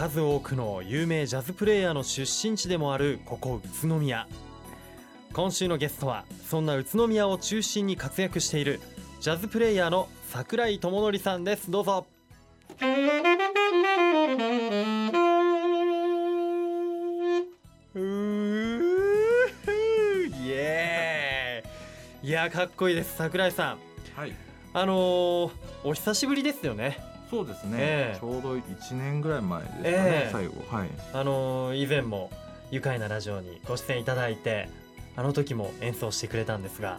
数多くの有名ジャズプレイヤーの出身地でもあるここ宇都宮。今週のゲストはそんな宇都宮を中心に活躍しているジャズプレイヤーの桜井智則さんです。どうぞ。いやかっこいいです桜井さん。はい。あのー、お久しぶりですよねそうですね、ええ。ちょうど1年ぐらい前ですかね、ええ。最後。はい。あのー以前も愉快なラジオにご出演いただいてあの時も演奏してくれたんですが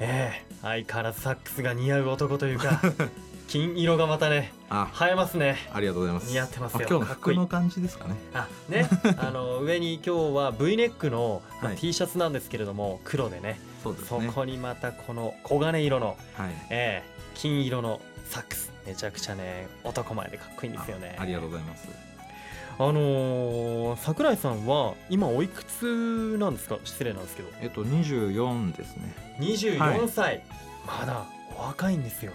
ええ相変わらずサックスが似合う男というか 金色がまたねあ。映えますね。ありがとうございます。似合ってますよ。あ今日のかっこいい。服の感じですかね。あね。あの上に今日は V ネックの、T シャツなんですけれども黒でね。そうですね。そこにまたこの黄金色の、はい。ええ金色のサックスめちゃくちゃね男前でかっこいいんですよね。あありがとうございます。あのー、桜井さんは今おいくつなんですか？失礼なんですけど。えっと24ですね。24歳、まだお若いんですよ。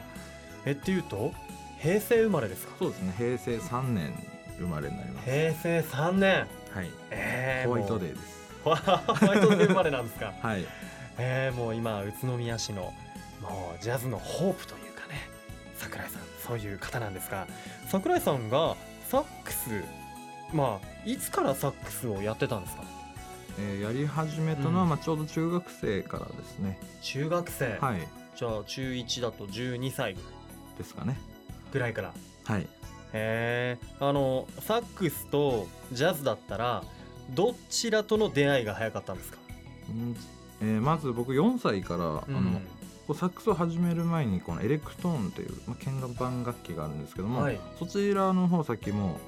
えっていうと平成生まれですか？そうですね。平成3年生まれになります。平成3年。はい。えー、ホワイトデーです。ホワイトデー生まれなんですか？はい。えー、もう今宇都宮市のもうジャズのホープというかね桜井さんそういう方なんですが桜井さんがサックスまあいつからサックスをやってたんですか？えーやり始めたのは、うん。まあ、ちょうど中学生からですね。中学生、はい。じゃあ中1だと12歳ですかね。ぐらいから？はい。へえあのサックスとジャズだったらどちらとの出会いが早かったんですか、うん。えーまず僕4歳から、あのこうサックスを始める前にこのエレクトーンという、まあ、鍵盤楽器があるんですけども、はい。そちらの方先も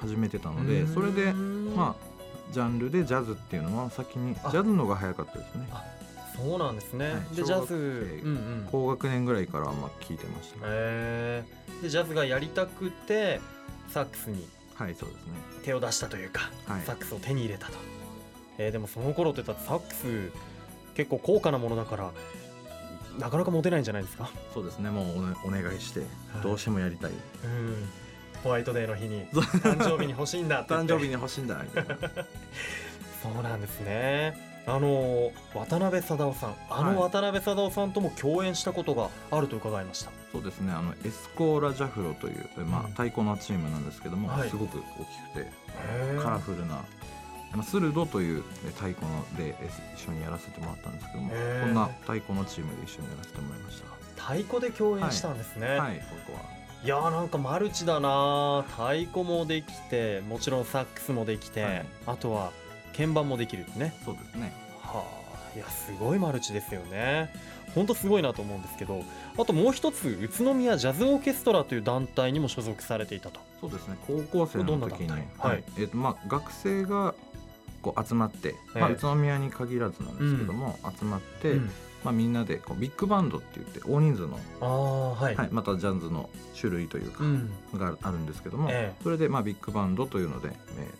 始めてたのでそれでまあジャンルでジャズっていうのは先にジあャズのが早かったですね。あそうなんですね、はい。でジャズうんうん。高学年ぐらいからまあ聞いてました、へえでジャズがやりたくてサックスにはいそうですね。手を出したというか、はい。サックスを手に入れたと、えーでもその頃って言ったらサックス結構高価なものだからなかなか持てないんじゃないですか？そうですね。もうお,、願いしてどうしてもやりたい、うん。ホワイトデーの日に誕生日に欲しいんだって誕生日に欲しいんだみたいな。そうなんですね。あの渡辺貞夫さんあのはい。渡辺貞夫さんとも共演したことがあると伺いました、そうですね。あのエスコーラ・ジャフロという、まあうん、太鼓のチームなんですけども、はい。すごく大きくてカラフルな、まあ、スルドというえ太鼓のでえ一緒にやらせてもらったんですけどもこんな太鼓のチームで一緒にやらせてもらいました。太鼓で共演したんですね、はい。ここは、いやーなんかマルチだな太鼓もできてもちろんサックスもできて、はい。あとは鍵盤もできるね。そうですね。はあ。いやすごいマルチですよね。ほんとすごいなと思うんですけどあともう一つ宇都宮ジャズオーケストラという団体にも所属されていたと。そうですね。高校生の時に。はい。えっとまあ、学生がこう集まって、まあ、ええ宇都宮に限らずなんですけども、集まって、うん。まあ、みんなでこうビッグバンドって言って大人数の、はい、はい、またジャズの種類というか、うん。があるんですけども、ええ。それでまあビッグバンドというので、え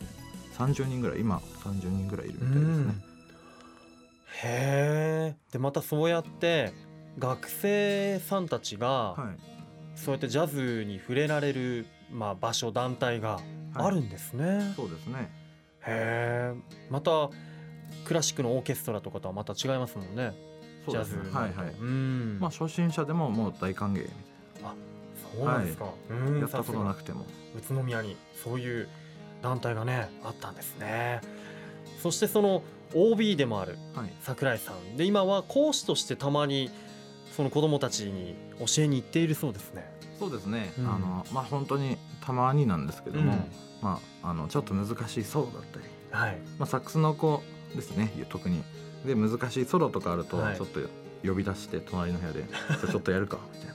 ー、30人ぐらい今30人ぐらいいるみたいですね。へえでまたそうやって学生さんたちがはい。そうやってジャズに触れられる、まあ、場所団体があるんですね、そうですねへえまたクラシックのオーケストラとかとはまた違いますもんね。そうですね。ジャズはいはい。うん。まあ初心者でももう大歓迎みたいそうなんですか、うんなやったことなさくても。宇都宮にそういう団体がねあったんですね。そしてその OB でもあるはい。桜井さん。で今は講師としてたまにその子供たちに教えに行っているそうですね。そうですね、うん。あのまあ本当にたまになんですけども、うんまああのちょっと難しいソロだったり、はい。まあ、サックスの子ですね。特に。で難しいソロとかあるとはい。ちょっと呼び出して隣の部屋で「じゃあちょっとやるか」みたいな。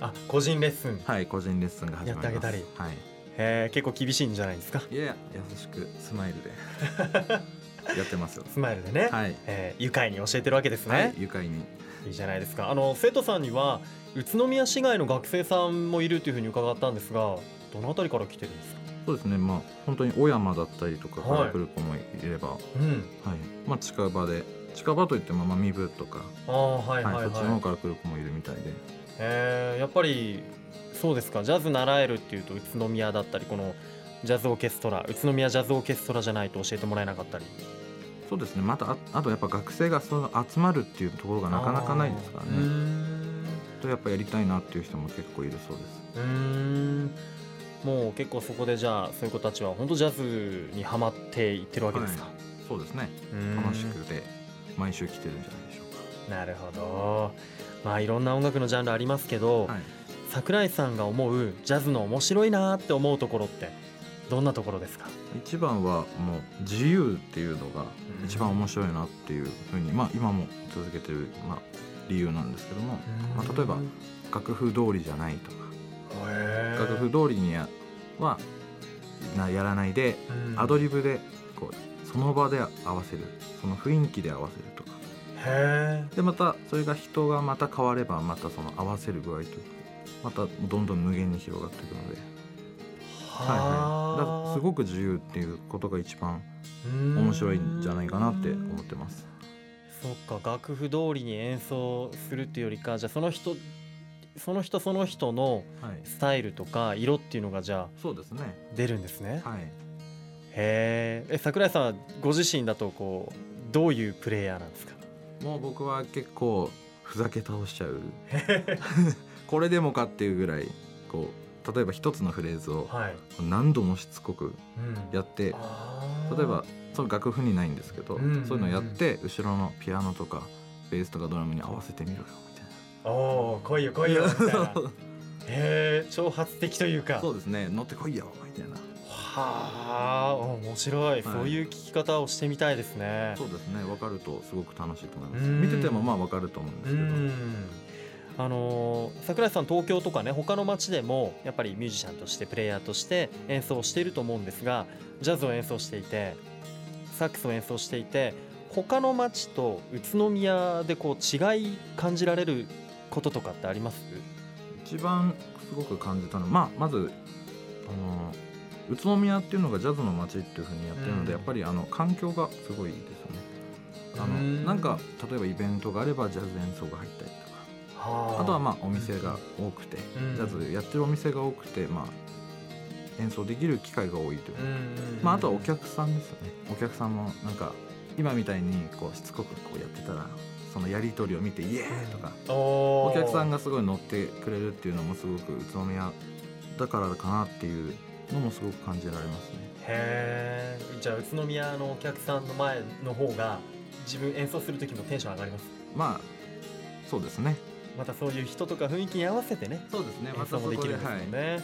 あ個人レッスン。はい個人レッスンが始まります。やってあげはい。へー結構厳しいんじゃないですか？いや優しくスマイルで。やってますよ。スマイルでね、はい、えー愉快に教えてるわけですね。はい、愉快に。い、いじゃないですか。あの生徒さんには宇都宮市外の学生さんもいるというふうに伺ったんですが、どのあたりから来てるんですか？そうですね。まあ本当に小山だったりとかかはい。ら来る子もいれば、はい。うん。まあ近場で近場といってもまあ身分とか、ああはいはいはい。そっちの方から来る子もいるみたいで。えーやっぱりそうですか。ジャズ習えるっていうと宇都宮だったりこのジャズオーケストラ宇都宮ジャズオーケストラじゃないと教えてもらえなかったり。そうですね。またああとやっぱ学生がその集まるっていうところがなかなかないですからね。ん。とやっぱやりたいなっていう人も結構いるそうです。うーんもう結構そこでじゃあそういう子たちは本当ジャズにはまっていってるわけですか、そうですね。楽しくて毎週来てるんじゃないでしょうなるほど。まあいろんな音楽のジャンルありますけど、かはい。桜井さんが思うジャズの面白いなって思うところってどんなところですか？一番はもう自由っていうのが一番面白いなっていうふうに、まあ今も続けてる、まあ、理由なんですけども、まあ、例えば楽譜通りじゃないとか楽譜通りにやはなやらないでアドリブでこうその場で合わせるその雰囲気で合わせるとか。へでまたそれが人がまた変わればまたその合わせる具合とまたどんどん無限に広がっていくので、はいはい、だすごく自由っていうことが一番面白いんじゃないかなって思ってます。そっか楽譜通りに演奏するっていうよりかじゃあその人その人その人のはい、スタイルとか色っていうのがじゃあそうですね。出るんですね。はい。へーえ桜井さんはご自身だとこうどういうプレイヤーなんですか？もう僕は結構ふざけ倒しちゃう これでもかっていうぐらいこう例えば一つのフレーズをはい、何度もしつこくうんやってあー例えばその楽譜にないんですけど、うんうんうんそういうのやって後ろのピアノとかベースとかドラムに合わせてみろよみたいな。おお来いよ来いよみたいな。へえ挑発的というか。そうですね乗ってこいよみたいな。はあ面白い、そういう聞き方をしてみたいですね。そうですね分かるとすごく楽しいと思います。うん。見ててもまあ分かると思うんでうすけど。ん。あのー桜井さん東京とかね他の街でもやっぱりミュージシャンとしてプレイヤーとして演奏していると思うんですがジャズを演奏していてサックスを演奏していて他の街と宇都宮でこう違い感じられることとかってあります？一番すごく感じたのは、まあ、まずあの宇都宮っていうのがジャズの街っていうふうにやってるので、うん。やっぱりあの環境がすごいですよね。あのうん。なんか例えばイベントがあればジャズ演奏が入ったりとか。あ。とはまあお店が多くて、うん。ジャズやってるお店が多くて、まあ、演奏できる機会が多いというか、うん。まあ、あとはお客さんですよね。お客さんもなんか今みたいにこうしつこくこうやってたらそのやり取りを見て「イエーイ!」とかおお客さんががすごい乗ってくれるっていうのもすごく宇都宮だからかなっていうのもすごく感じられますね。へえじゃあ宇都宮のお客さんの前の方が自分演奏する時もテンション上がります？まあそうですね。またそういう人とか雰囲気に合わせてね。そうですね。演奏もできるんですよはい。ね、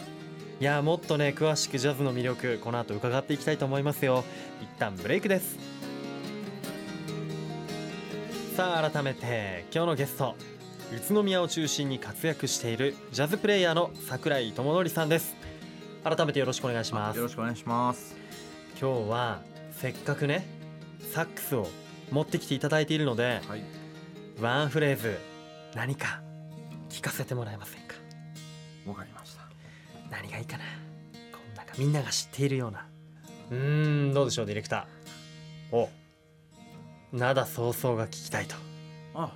い、やもっとね詳しくジャズの魅力この後伺っていきたいと思いますよ。一旦ブレイクですさあ改めて今日のゲスト宇都宮を中心に活躍しているジャズプレイヤーの桜井智則さんです。改めてよろしくお願いします。よろしくお願いします。今日はせっかくねサックスを持ってきていただいているのではい。ワンフレーズ何か聞かせてもらえませんか？わかりました。何がいいかな？こんなみんなが知っているような。うーんどうでしょうディレクター。お灘早々が聞きたいと。あ、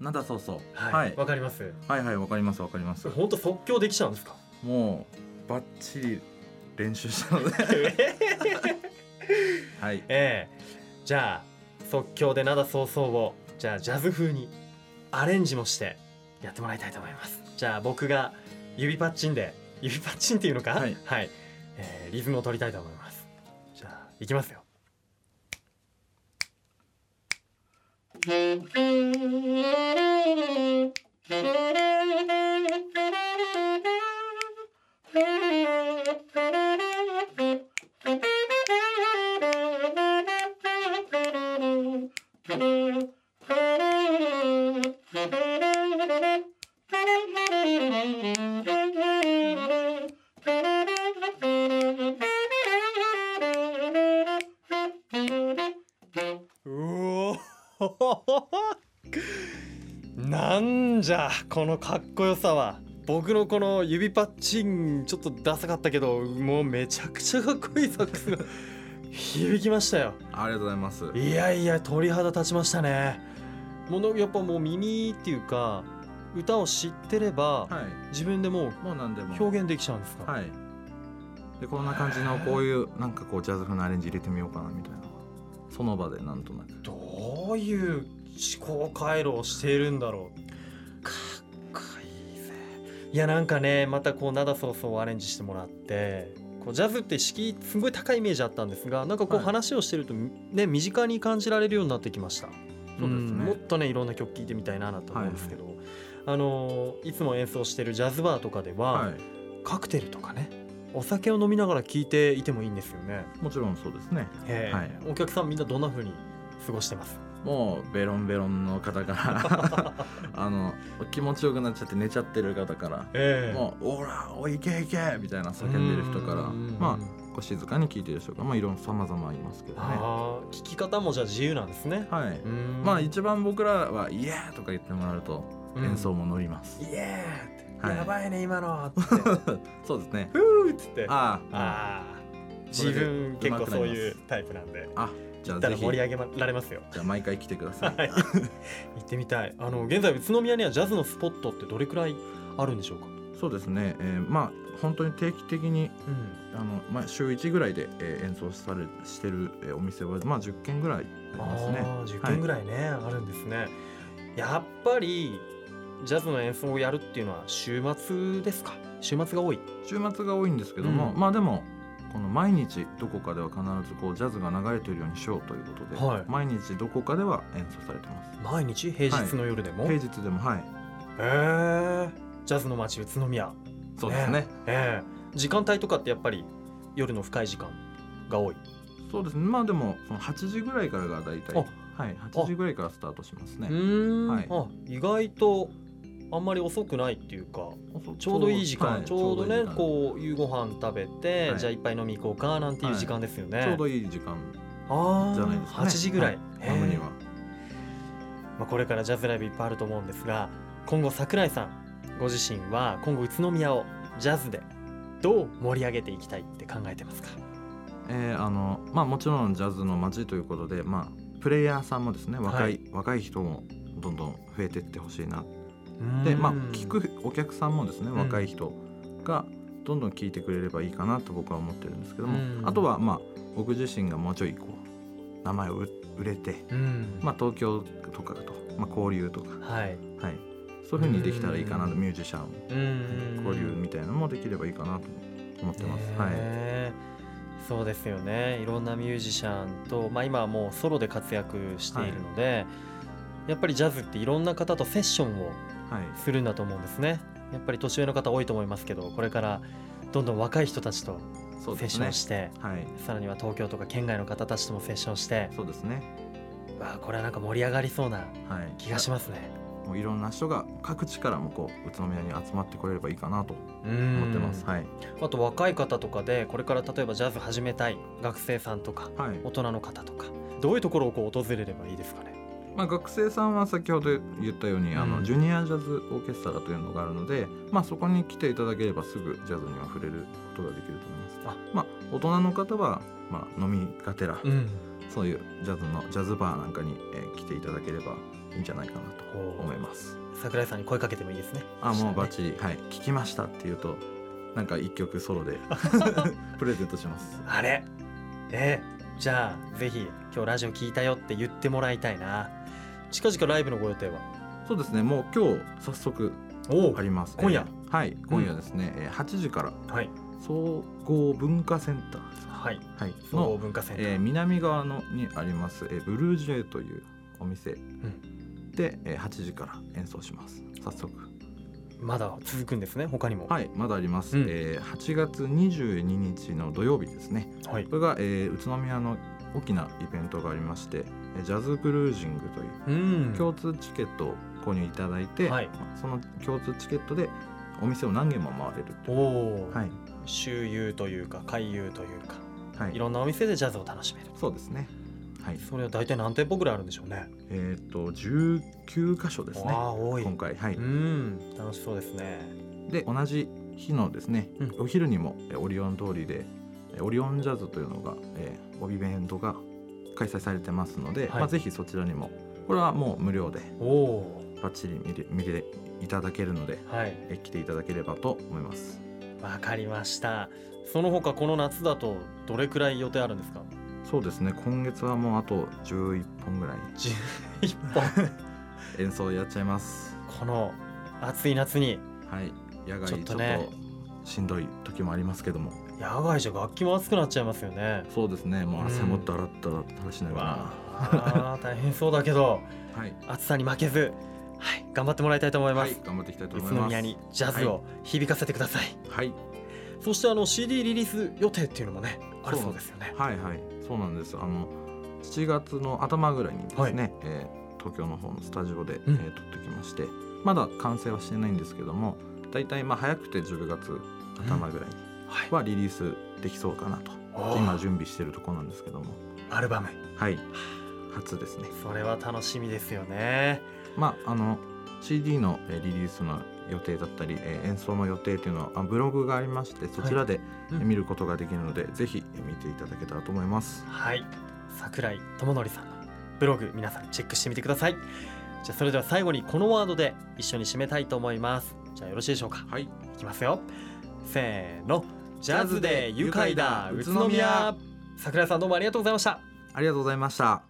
なんだそうそう。はい。わ、はい。かります？はいはいわかりますわかります。本当即興できちゃうんですか？もうバッチリ練習したので。はい。ええ。じゃあ即興で灘早々をじゃあジャズ風にアレンジもしてやってもらいたいと思います。じゃあ僕が指パッチンで指パッチンっていうのか？はい。えーリズムを取りたいと思います。じゃあいきますようんじゃこのかっこよさは僕のこの指パッチンちょっとダサかったけどもうめちゃくちゃかっこいいサックスが 響きましたよありがとうございます。いやいや鳥肌立ちましたねものやっぱもう耳っていうか歌を知ってればはい。自分でもうもう何でも。表現できちゃうんですか、はい。でこんな感じのこういうなんかこうジャズ風のアレンジ入れてみようかなみたいなその場でなんとなくどういう思考回路をしているんだろういやなんかねまたこう灘そうそうアレンジしてもらってこうジャズって敷居すごい高いイメージあったんですがなんかこうはい。話をしてるとね身近に感じられるようになってきました。そうですね。んもっとねいろんな曲聴いてみたいななと思うんですけど、あのいつも演奏してるジャズバーとかでは、はい。カクテルとかねお酒を飲みながら聴いていてもいいんですよね、もちろんそうですね。はい。お客さんみんなどんな風に過ごしてます？もうベロンベロンの方から あの気持ちよくなっちゃって寝ちゃってる方からええ。もう「おらおいいけいけ!」みたいな叫んでる人からうんまあこう静かに聞いてる人がまあいろんな様々いますけどね。聞き方もじゃあ自由なんですね。はい。うん。まあ一番僕らは「イエー!」とか言ってもらうとうん。演奏も乗ります、イエーって、はい。やばいね今の。っ てそうですね。ふーっつって。ああ自分結構そういうタイプなんで。あじゃ行ったら盛り上げられますよ。じゃあ毎回来てください。はい。行ってみたい。あの現在宇都宮にはジャズのスポットってどれくらいあるんでしょうか？そうですね、えーまあ本当に定期的にうん。あの、まあ、週1ぐらいで、えー演奏されしてる、えーお店は、まあ、10軒ぐらいありますね。ああ10件ぐらいね、あるんですね。やっぱりジャズの演奏をやるっていうのは週末ですか？週末が多い。週末が多いんですけども、うん。まあでもこの毎日どこかでは必ずこうジャズが流れているようにしようということで、はい。毎日どこかでは演奏されてます。毎日平日の夜でも、平日でもはい。へえジャズの街宇都宮。そうですね。ええ。時間帯とかってやっぱり夜の深い時間が多い？そうですね。まあでもその8時ぐらいからが大体はい。8時ぐらいからスタートしますね。う。ーん、はい。あ意外とあんまり遅くないっていうか遅ちょうどいい時間、はいちょうどねこう夕ご飯食べて、はい。じゃあ一杯飲み行こうかなんていう時間ですよね、ちょうどいい時間あじゃないですかね。8時ぐらい、は飲むには。まあ、これからジャズライブいっぱいあると思うんですが今後桜井さんご自身は今後宇都宮をジャズでどう盛り上げていきたいって考えてますか？えーあのまあもちろんジャズの街ということでまあプレイヤーさんもですね若い、はい。若い人もどんどん増えていってほしいなでまあ聞くお客さんもですねん。若い人がどんどん聞いてくれればいいかなと僕は思ってるんですけども、うん。あとはまあ僕自身がもうちょいこう名前を売売れて、うん。まあ、東京とかと、まあ、交流とか、はい。はい、そういうふうにできたらいいかなとうん。ミュージシャン。うん交流みたいなのもできればいいかなと思ってます。はい。ねそうですよね。いろんなミュージシャンと、まあ、今はもうソロで活躍しているので、やっぱりジャズっていろんな方とセッションをはいするんだと思うんですね。やっぱり年上の方多いと思いますけどこれからどんどん若い人たちとセッションして、はい。さらには東京とか県外の方たちともセッションしてそうですね。わあこれはなんか盛り上がりそうなはい。気がしますね。もういろんな人が各地からもこう宇都宮に集まってこれればいいかなと思思ってます。はい。あと若い方とかでこれから例えばジャズ始めたい学生さんとかはい。大人の方とかどういうところをこう訪れればいいですかね？まあ学生さんは先ほど言ったように、あうん。のジュニアジャズオーケストラというのがあるので、まあそこに来ていただければすぐジャズには触れることができると思います。あ。まあ大人の方はまあ飲みがてら、ん。そういうジャズのジャズバーなんかに、えー来ていただければいいんじゃないかなと思います。桜井さんに声かけてもいいですね。あもうバッチチリ、はい。聞きましたっていうとなんか一曲ソロで プレゼントします。あれ？えーじゃあぜひ今日ラジオ聞いたよって言ってもらいたいな近々ライブのご予定は？そうですね。もう今日早速おあります。今夜？えーはい今夜ですね、えー8時からはい。総合文化センター。はい。はい。総合の、文化センター、えー南側のにあります、えーブルージェイというお店。で、えー8時から演奏します。早速。まだ続くんですね？他にも。はい。まだあります、うん。えー8月22日の土曜日ですね。はい。これが、えー宇都宮の大きなイベントがありましてえージャズクルージングといううん。共通チケットを購入いただいて、はい。まあその共通チケットでお店を何軒も回れるとおお、はい。周遊というか回遊というかはい。いろんなお店でジャズを楽しめる。そうですね。はい。それは大体何店舗ぐらいあるんでしょうね。えっ、と19箇所ですね。わあ多い。今回。はい、うん。楽しそうですね。で同じ日のですね、うん。お昼にもえオリオン通りでえオリオンジャズというのが、えー、帯イベントが開催されてますので、はい。まあ、ぜひそちらにもこれはもう無料でおおバッチリ見れ見れいただけるのではい。え来ていただければと思います。わかりました。その他この夏だとどれくらい予定あるんですか？そうですね。今月はもうあと11本ぐらい。11本。演奏やっちゃいます。この暑い夏に。はい。野外ちょっとちょっとねしんどい時もありますけども野外じゃ楽器も熱くなっちゃいますよね。そうですね。もう汗うん。もだらだら垂らしながわあ。大変そうだけどらはい。暑さに負けずはい頑張ってもらいたいと思います、はい頑張っていきたいと宇思います。都宮にジャズを響かせてください、はい。そしてあの CD リリース予定っていうのもねあるそうですよね。はいはい。そうなんです。あの7月の頭ぐらいにですね、えー東京の方のスタジオで、うん。えー撮ってきましてまだ完成はしてないんですけどもだいたいまあ早くて10月頭ぐらいにはい。はリリースできそうかなと、おー。今準備してるところなんですけども。アルバム。はい。初ですね。それは楽しみですよね。まああの CD のえーリリースの予定だったり、えー演奏の予定っていうのはあブログがありましてそちらで見ることができるので、ぜひえー見ていただけたらと思います。はい。桜井智則さんのブログ皆さんチェックしてみてください。じゃあそれでは最後にこのワードで一緒に締めたいと思います。じゃあよろしいでしょうか。はい。いきますよ。せーのジャズで愉快だ宇都宮。桜井さんどうもありがとうございました。ありがとうございました